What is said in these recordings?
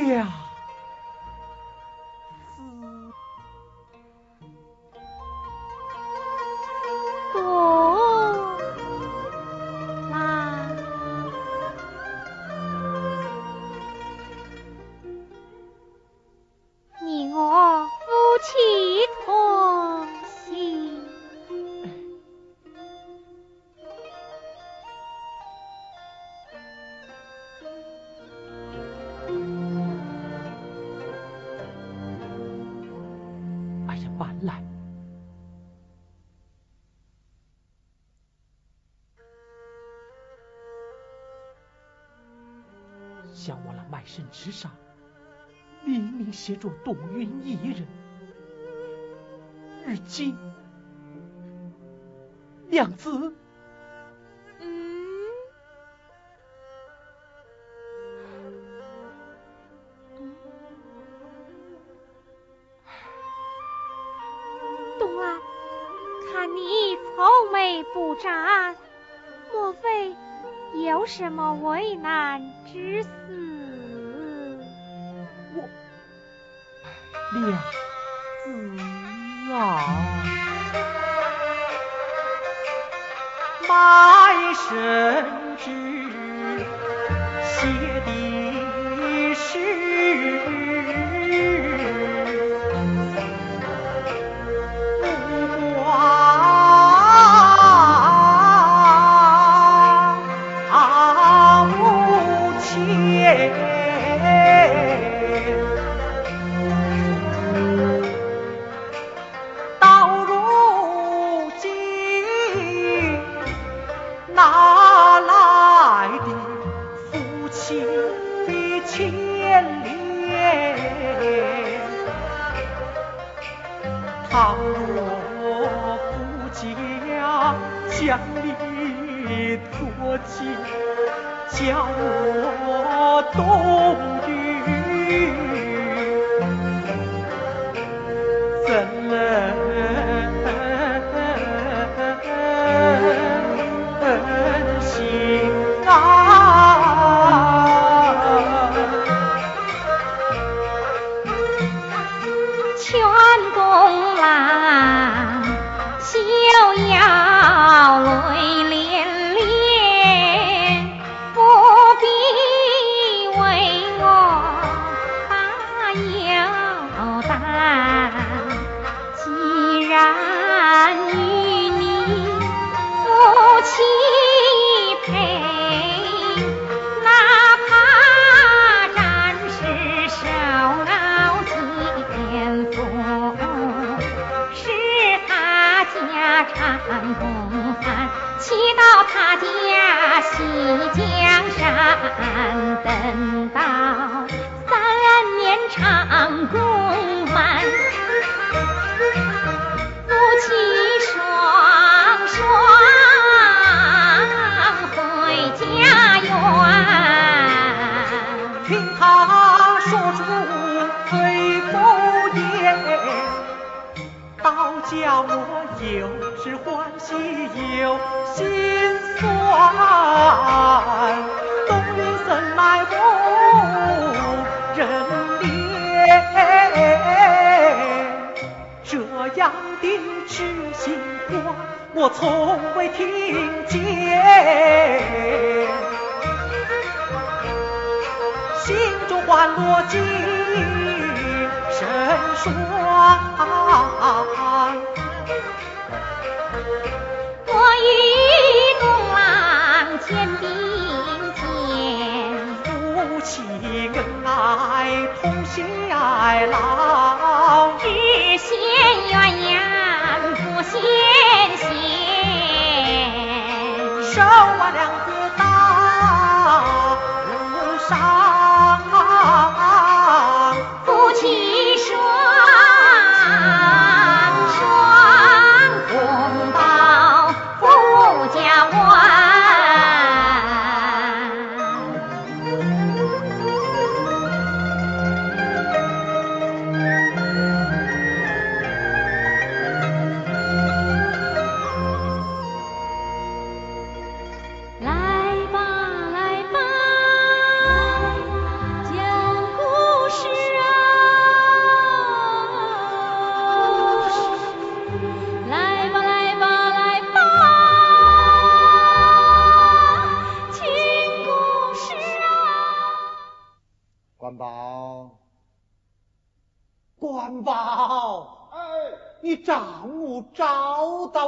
Yeah! 原来。想我那卖身之上明明协助董云一人日记娘子有什么为难之事？娘子啊，卖身叫我冬雨有心酸。怎奈无人怜？这样的痴心话，我从未听见。心中欢乐尽身酸，恩爱同心爱老，只羡鸳鸯不羡仙，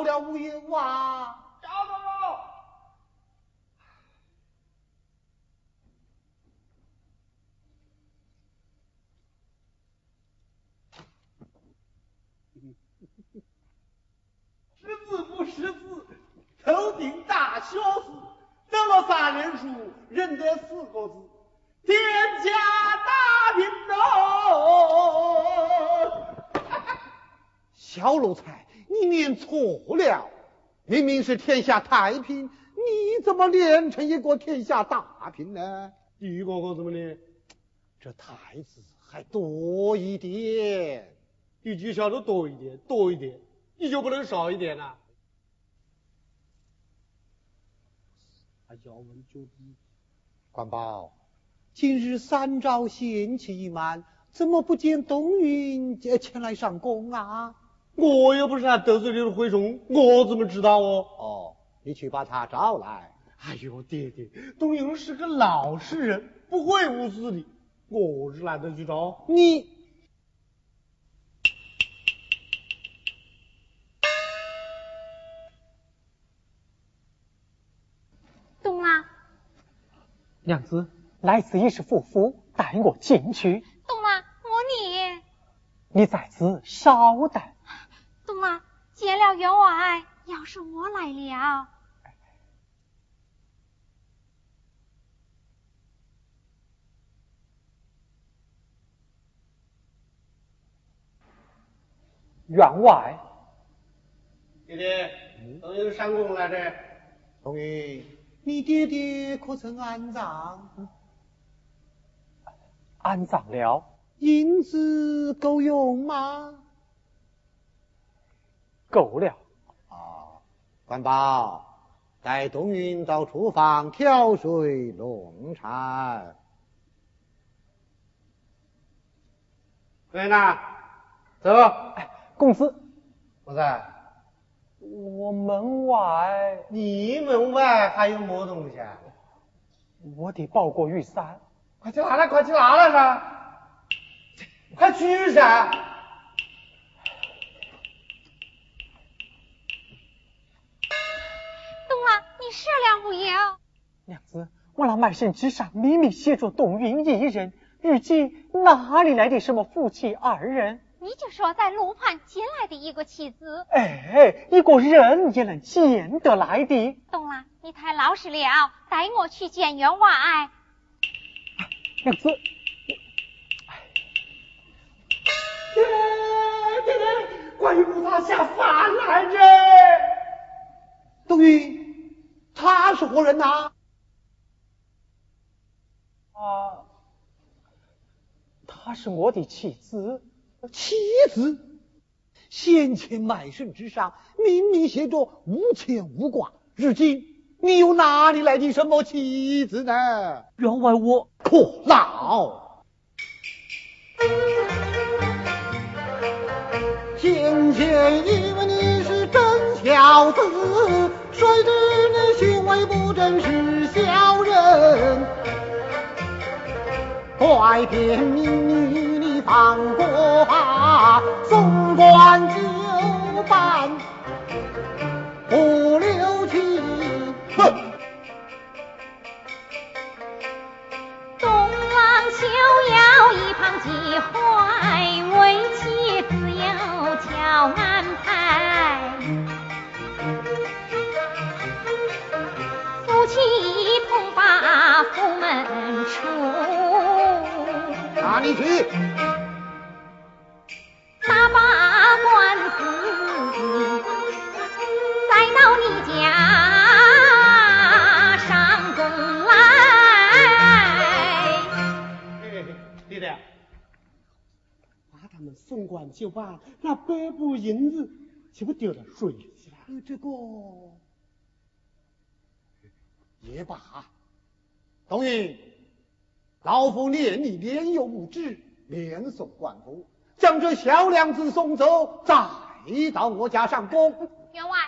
了无有啊？找到了。识字不识字，头顶大小字，得了三人数，认得四个字，天下大平喽！小奴才，你念错了，明明是天下太平，你怎么练成一个天下大平呢？第一个我怎么练？这太字还多一点。你就晓得多一点，多一点，你就不能少一点呐、还要问究底？关宝，今日三朝贤妻已满，怎么不见东云呃前来上宫啊？我又不是他得罪的蛔虫，我怎么知道哦？哦，你去把他找来。哎呦，爹爹，东云是个老实人，不会无私的，我是懒得去找。你东啦，娘子，来此已是夫妇，带我进去。东啦，我你，你在此稍待。东啦，见了员外，要是我来了，员外，爹爹，东云上工来着。同意，你爹爹可曾安葬？安葬了。银子够用吗？够了。啊，关宝，带冬云到厨房挑水弄茶。来呐，走。哎，公司，我在。我门外你门外还有么东西啊？我得抱过玉山。快去拿来，快去拿来噻！快去噻！东啦，你射了无有？娘子，我那卖身之上明明写着董云一人，如今哪里来的什么夫妻二人？你就说在路旁捡来的一个妻子。哎，一个人也能捡得来的。懂了，你太老实了，带我去见员外。娘子，爹爹爹，关于他下凡来着。冬云，他是活人呐、啊，他是我的妻子。妻子，先前卖身之上明明写着无牵无挂，如今你又哪里来的什么妻子呢？员外我可恼！先前以为你是真小子，谁知你为不正是小人。怪天命女，你放过吧，送官就办，不留情。东郎休要一旁记怀，为妻自有巧安排。妻同把府门出，哪里去？打把官司，再到你家上宫来。嘿嘿爹爹，把他们送官就罢，那百步银子岂不丢到水里去了？呃这个也罢。冬英，老夫念你年幼无知，连送官府，将这小娘子送走，再到我家上宫。员外，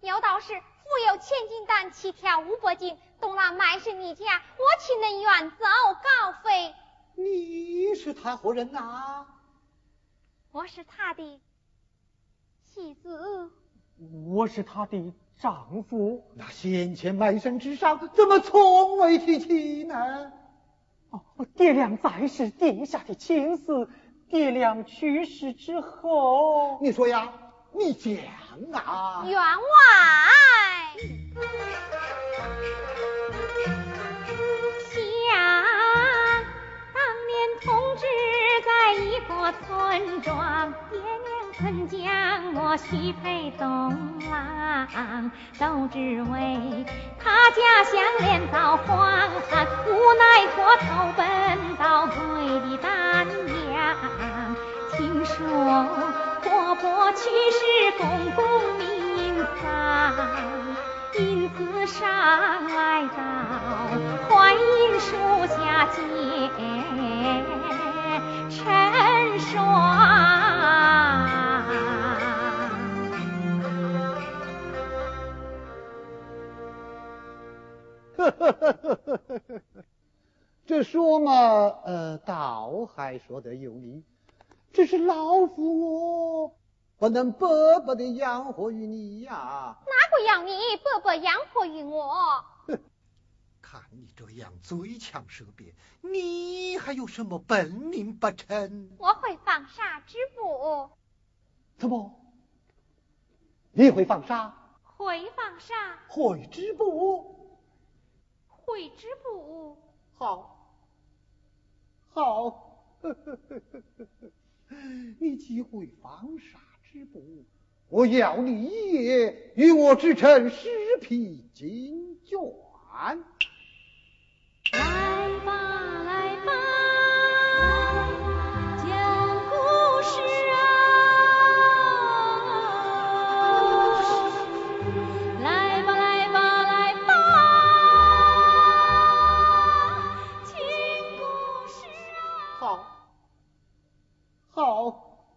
有道是富有千金担，七条五百斤。东郎卖是你家，我岂能远走高飞？你是他何人呐？我是他的妻子。我是他的丈夫。那先前埋身之上，怎么从未提起呢？哦，爹娘在世，定下的亲事。爹娘去世之后，你说呀，你讲啊。员外，想当年同治在一个村庄，爹曾将我许配东郎，都只为他家乡连遭荒旱，无奈脱头奔到贵的丹阳。听说婆婆去世，公公命丧，因此上来到槐荫树下见陈双。这说嘛，呃，倒还说得有理。只是老夫我不能白白的养活于你呀。哪个要你白白养活于我？看你这样嘴强舌辩，你还有什么本领不成？我会放沙织布。怎么？你会放沙？会放沙。会织布？会织布。好，好。你既会纺纱织布，我要你一夜与我织成十匹金绢。来吧，来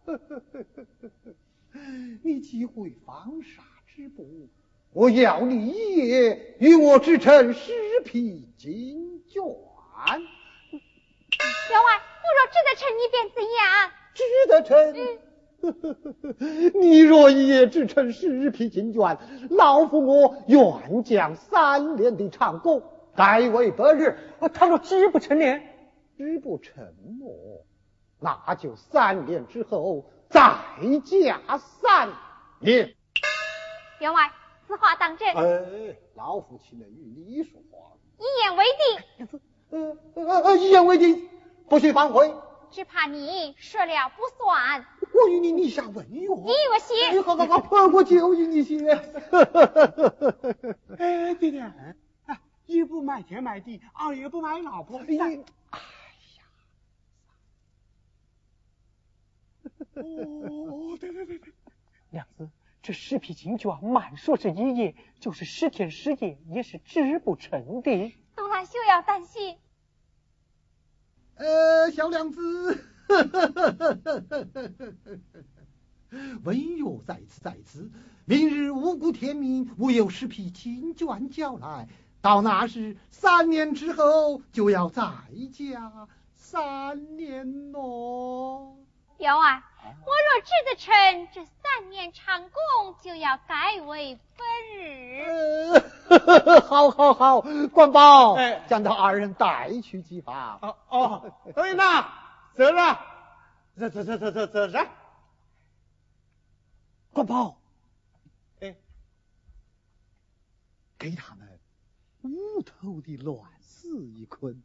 你既会纺纱织布，我要你一夜与我织成十匹金绢。员外，我若织得成，你便怎样？织得成？你若一夜织成十匹金绢，老夫我愿将三年的长工改为百日。他若织不成呢？织不成么？那就三年之后再加三年。员外，此话当真？哎，老夫岂能与你说话？一言为定。呃呃呃，一言为定，不许反悔。只怕你说了不算。我与你立下文约。你与我写。好好好，我就与你写。哎，爹爹，一不卖田卖地，二也不买老婆。哎。哦，对对对对，娘子，这十匹金绢，满说是一夜，就是十天十夜，也是织不成的。东兰休要担心。呃，小娘子，文约在此在此，明日五谷天明，我有十匹金绢交来，到那时三年之后就要再加三年咯。员外。我若织得成，这三年长工就要改为分日。好，好，好，关宝，将他二人带去祭法。哦哦，等于呐，走了，走走走走走走着。关宝，哎，给他们屋头的乱丝一捆，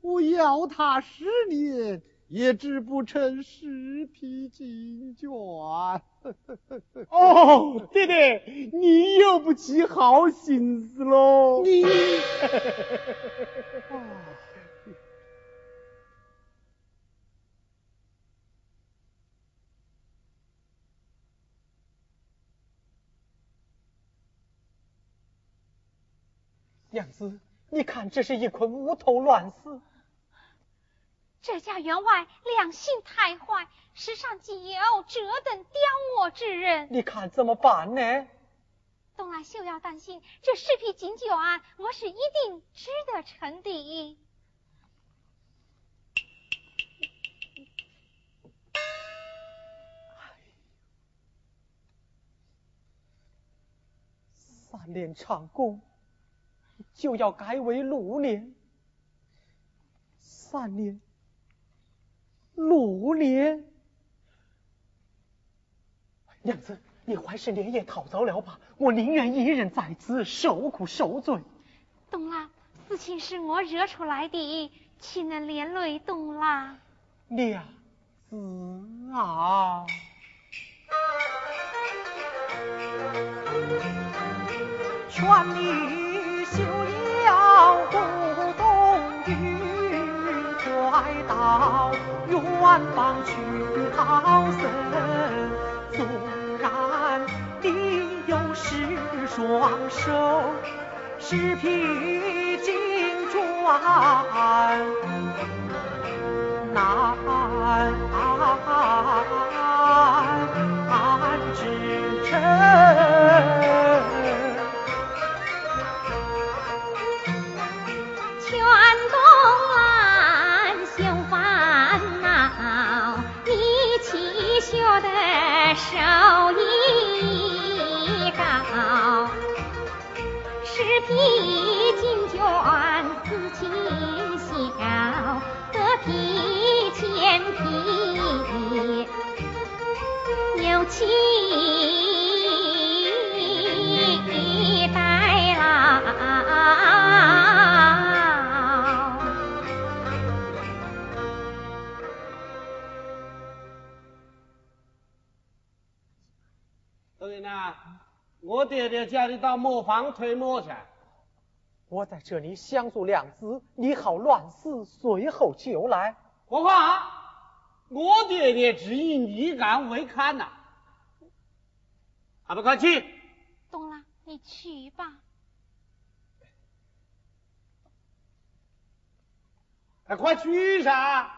我要他十年。也织不成十匹金绢。哦，爹爹，你又不起好心思喽？你，娘子，你看，这是一捆无头乱丝。这家员外良心太坏，世上竟有这等刁恶之人。你看怎么办呢？东来休要担心，这十匹锦酒案，我是一定值得成的。三年长工就要改为六年，三年六年。娘子，你还是连夜逃走了吧，我宁愿一人在此受苦受罪。东郎，事情是我惹出来的，岂能连累东郎？娘子啊！劝你休要不动云，来到远方去逃生。纵然你有十双手，十匹金砖，难支撑。手艺高，十匹金绢似锦绣，得匹千匹有情。我爹爹叫你到磨坊推磨去，我在这里相助两子，你好乱死，随后就来。何况啊我爹爹只以你敢为堪呐，还不快去？懂了，你去吧。哎快去噻！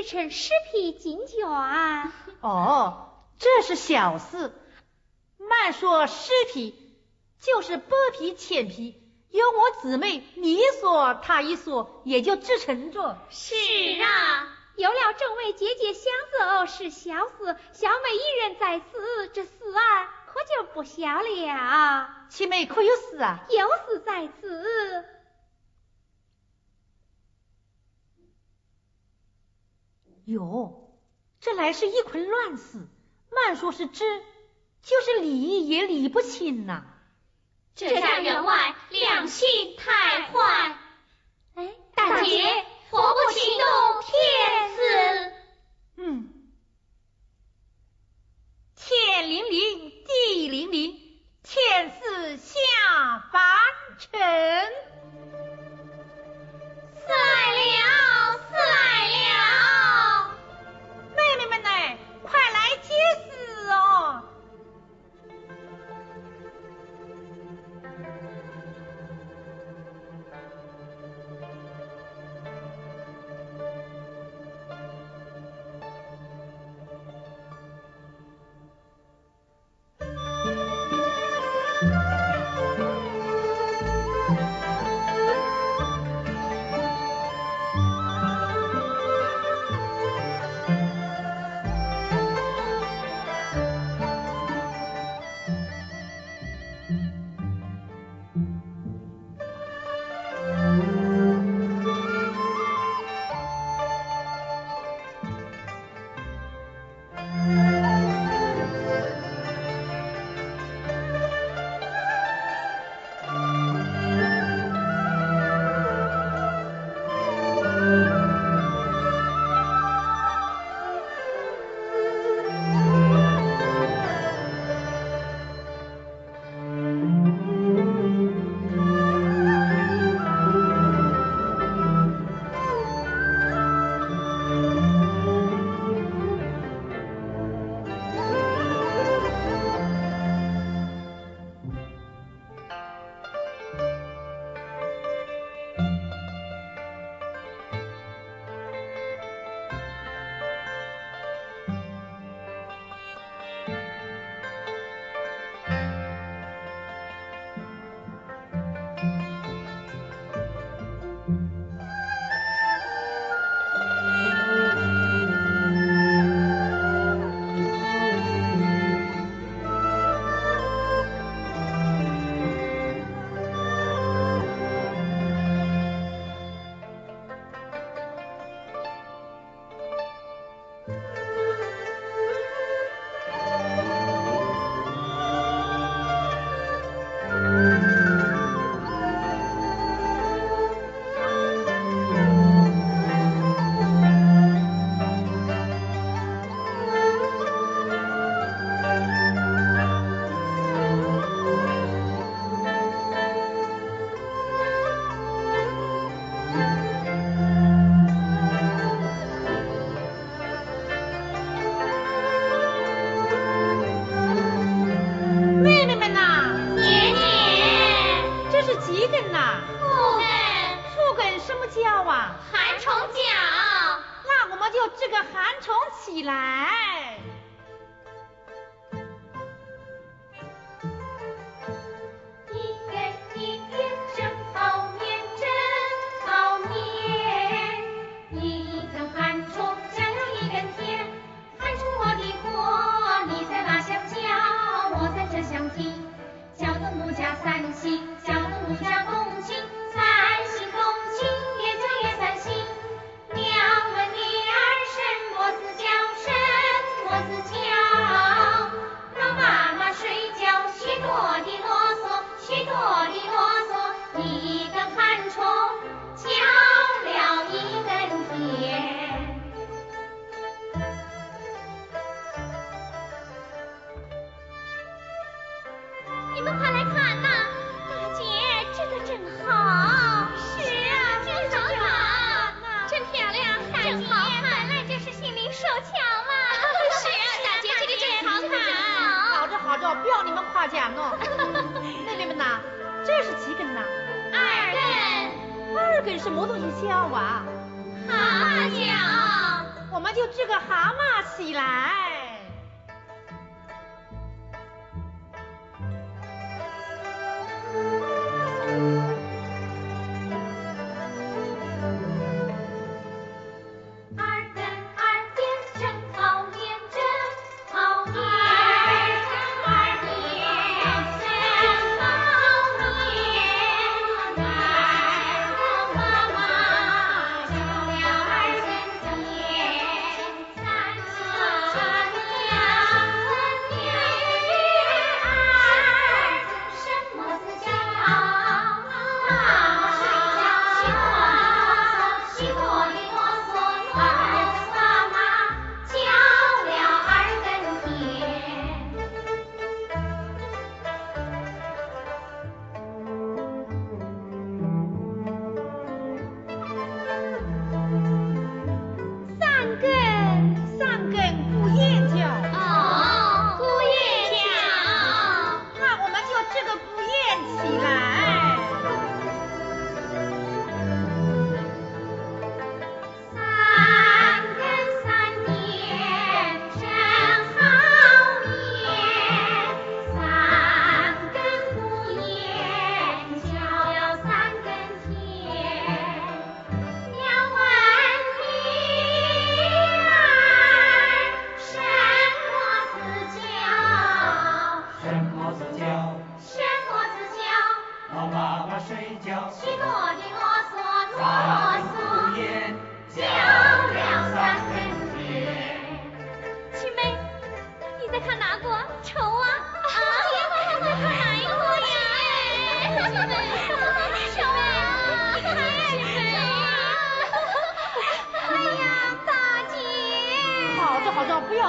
能制成十匹金卷。哦，这是小事。慢说十匹，就是八匹、千匹，有我姊妹你一说，她一说，也就制成着。是啊，有了众位姐姐相奏是小事，小妹一人在此，这事儿可就不小了。七妹可有事啊？有事在此。哟，这来是一捆乱丝，慢说是知，就是理也理不清呐。这家员外两心太坏。哎，大姐，何不启动天子？嗯，天灵灵，地灵灵。天子下凡尘，死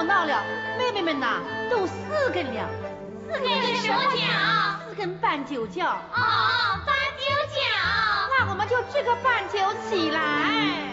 闹了，妹妹们呐，都四根了，四根手脚，四根半九脚，哦，半九脚，那我们就这个半九起来。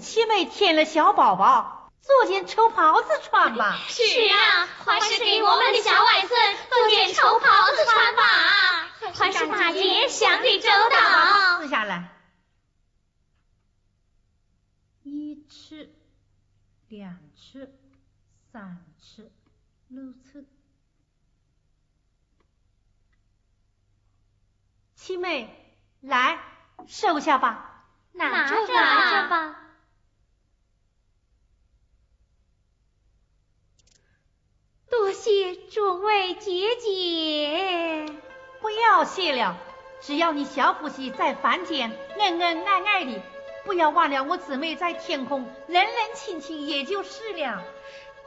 七妹添了小宝宝，做件绸袍子穿吧。是啊，还是给我们的小外孙做件绸袍子穿吧。还是大爷想的周到。撕下来。一尺、两尺、三尺、六尺。七妹，来，收下吧。拿着拿着吧。多谢众位姐姐。不要谢了。只要你小夫妻在凡间恩恩爱爱的，不要忘了我姊妹在天空冷冷清清，也就是了。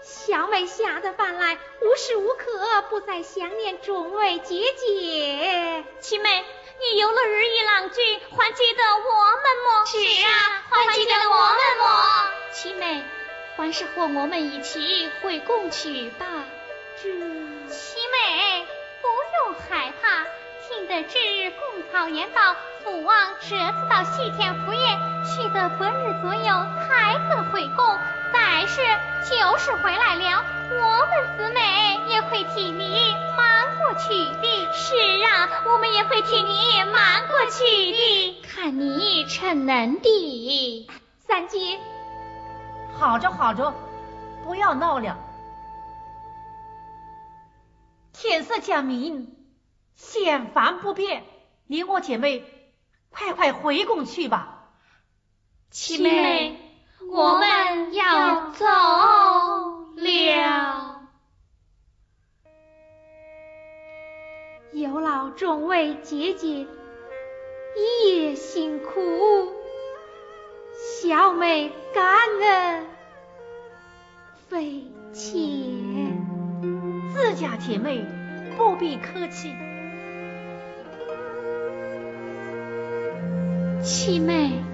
小妹下得饭来，无时无刻不在想念众位姐姐。七妹，你游了日月郎君，还记得我们么？是啊，还记得我们么？七妹，还是和我们一起回宫去吧。这七妹，不用害怕。听得知公曹言道，父王这次到西天赴宴，去得本日左右才可回宫。但是就是回来了，我们姊妹也会替你瞒过去的。是啊，我们也会替你瞒过去的。看你逞能的，三姐。好着好着，不要闹了。天色将明。险防不便，你我姐妹快快回宫去吧。七妹，我们要走了。有劳众位姐姐一夜辛苦，小妹感恩非浅。自家姐妹不必客气。七妹。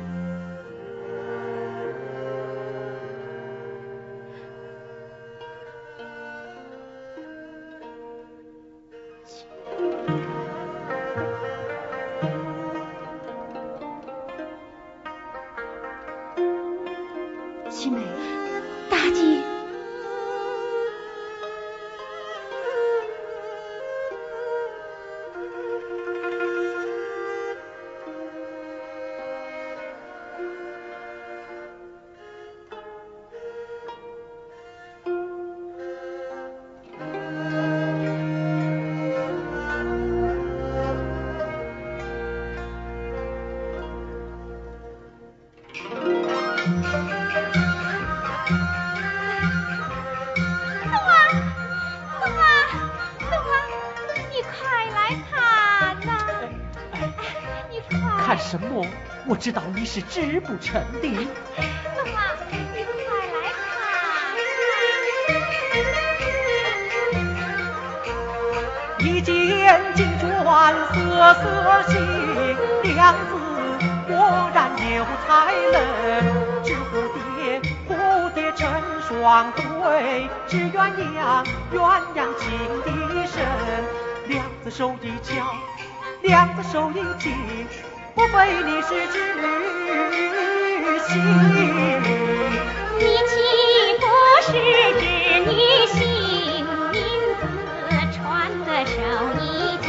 我知道你是织不成的。龙妈，你快来看！一见金砖色色新，娘子果然有才能。织蝴蝶，蝴蝶成双对；织鸳鸯，鸳鸯情意深。两只手一敲，两只手一紧。莫非你是织女星？你岂不是织女星？名字传得手一紧。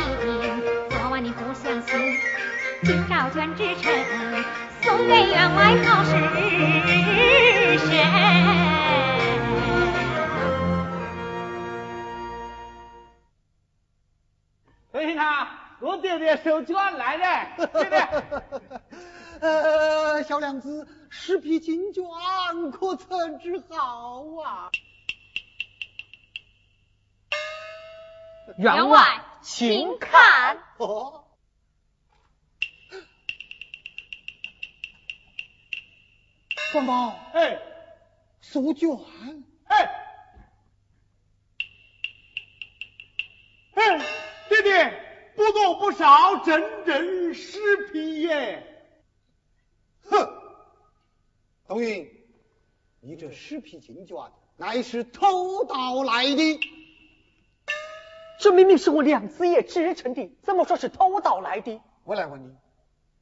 昨晚你不相信，今朝卷织成，送给员外好时神。我爹爹收卷来了，爹爹。呃，小娘子，十匹金卷可曾之好啊？员外，请看。哦。官宝。哎。手卷。哎。哎，爹爹。不多不少，整整十匹耶！哼，冬云，你这十匹金卷乃是偷盗来的？这明明是我娘子爷织成的，怎么说是偷盗来的？我来问你，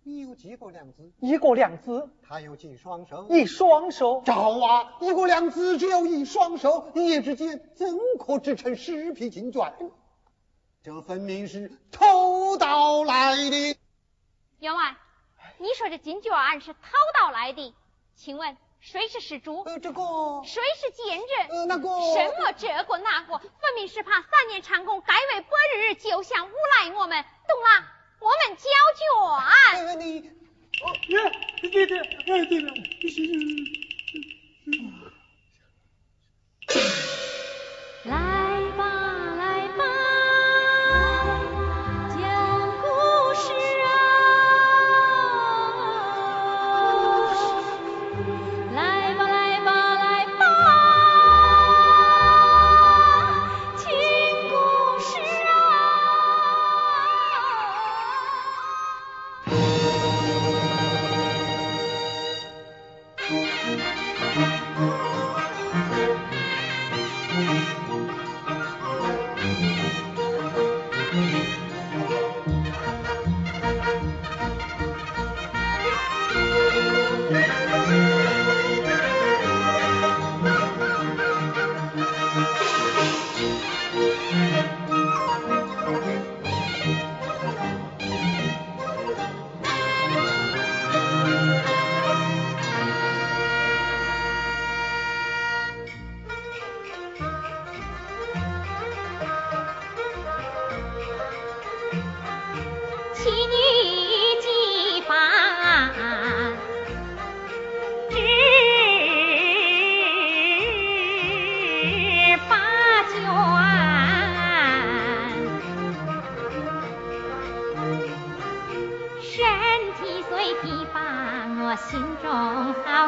你有几个娘子？一个娘子。他有几双手？一双手。赵啊，一个娘子只有一双手，一夜之间怎可织成十匹金卷？这分明是偷盗来的。员外，你说这金卷案是偷盗来的，请问谁是失主？呃，这个，谁是奸人？呃，那个，什么这个那个，分明是怕三年长工改为白日，就想诬赖我们，懂了？我们交卷。呃，你，哦，对对对，哎对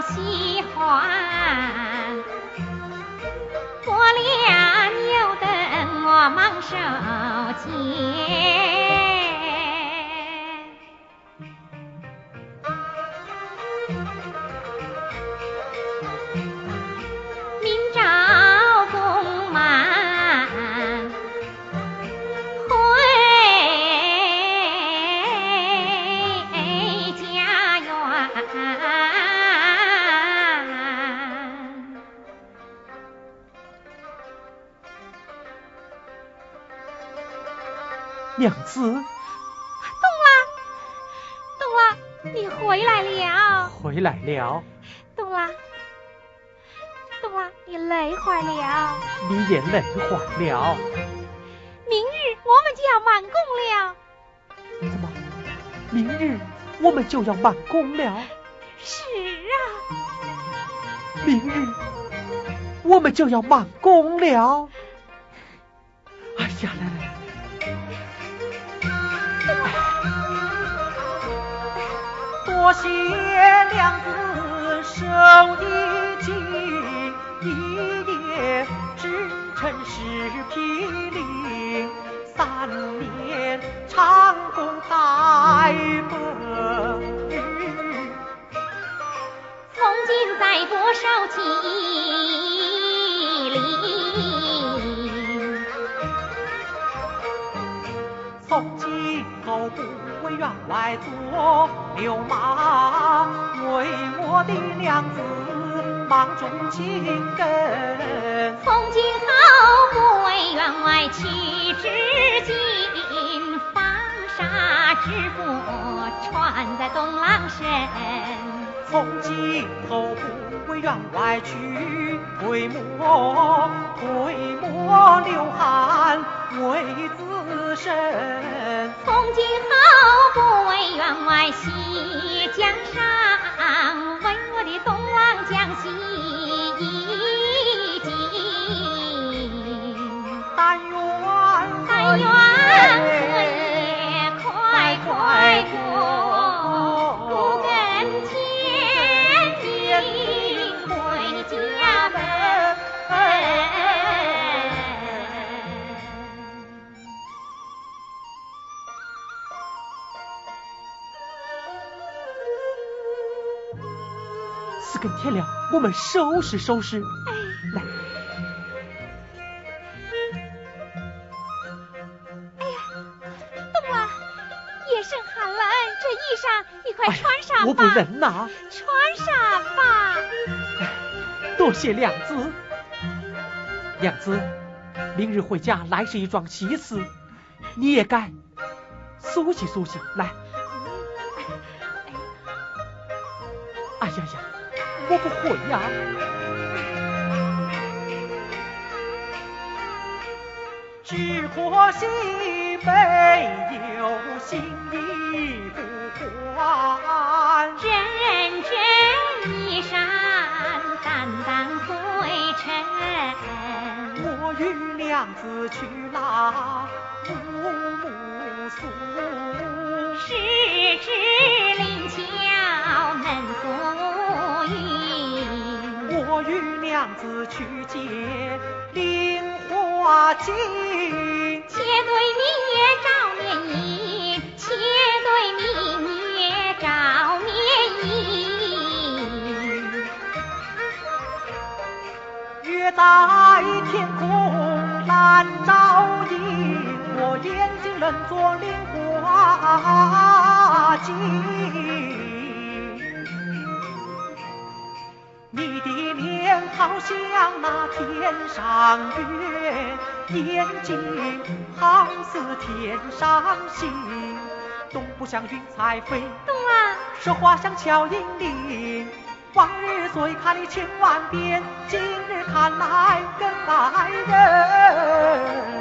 喜欢。过了又等我忙收钱。你也累坏了。明日我们就要满工了。怎么？明日我们就要满工了？是啊，明日我们就要满工了。哎呀，来来来，多谢娘子手一紧，一夜织成十匹绫，三年长工改本。从今再多少计里，从今后不为员外做流氓，为我的娘子忙中请根。从今后不为员外去织锦，纺纱织布穿在东郎身。从今后不为员外去推磨，推磨流汗为自身。从今后不为员外洗江山，为我的东望江西一襟。但愿但愿何夜快快天亮，我们收拾收拾。哎来，懂了。夜深寒冷，这衣裳你快哎呀穿上吧。我不能呐，穿上吧。多谢娘子。娘子，明日回家来是一桩喜事，你也该梳洗梳洗。来，哎呀呀，我不会呀。只可惜没有心意不还，人人衣衫担当灰尘。我与娘子去拉乌木苏，十指我与娘子去借菱花镜，且对明月照面影，且对明月照面影。月在天空难照影，我眼睛能做菱花镜。好像那天上月，眼睛好似天上星，动不像云彩飞，说话像敲银铃。往日最看你千万遍，今日看来更爱人。